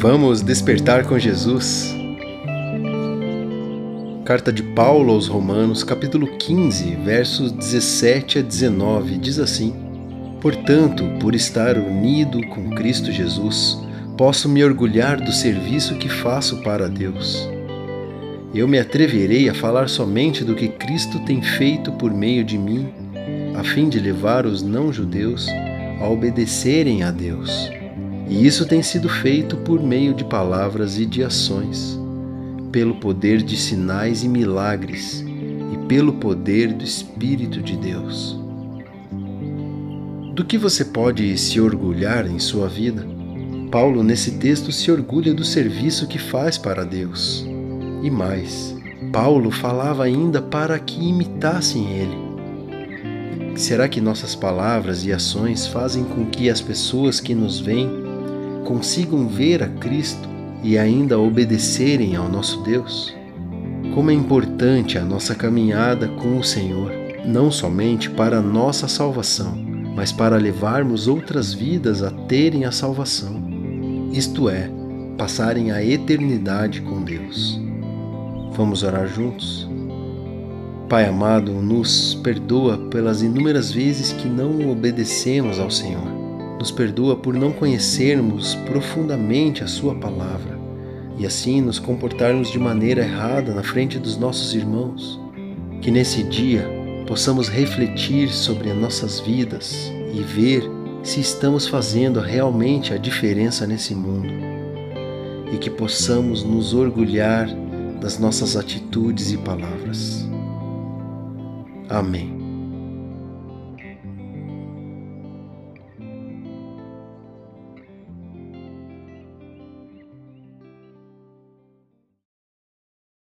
Vamos despertar com Jesus. Carta de Paulo aos Romanos, capítulo 15, versos 17 a 19, diz assim: Portanto, por estar unido com Cristo Jesus, posso me orgulhar do serviço que faço para Deus. Eu me atreverei a falar somente do que Cristo tem feito por meio de mim, a fim de levar os não-judeus a obedecerem a Deus e isso tem sido feito por meio de palavras e de ações, pelo poder de sinais e milagres e pelo poder do Espírito de Deus. Do que você pode se orgulhar em sua vida? Paulo, nesse texto, se orgulha do serviço que faz para Deus. E mais, Paulo falava ainda para que imitassem ele. Será que nossas palavras e ações fazem com que as pessoas que nos veem consigam ver a Cristo e ainda obedecerem ao nosso Deus? Como é importante a nossa caminhada com o Senhor, não somente para a nossa salvação, mas para levarmos outras vidas a terem a salvação, isto é, passarem a eternidade com Deus. Vamos orar juntos? Pai amado, nos perdoa pelas inúmeras vezes que não obedecemos ao Senhor nos perdoa por não conhecermos profundamente a Sua palavra e assim nos comportarmos de maneira errada na frente dos nossos irmãos. Que nesse dia possamos refletir sobre as nossas vidas e ver se estamos fazendo realmente a diferença nesse mundo e que possamos nos orgulhar das nossas atitudes e palavras. Amém.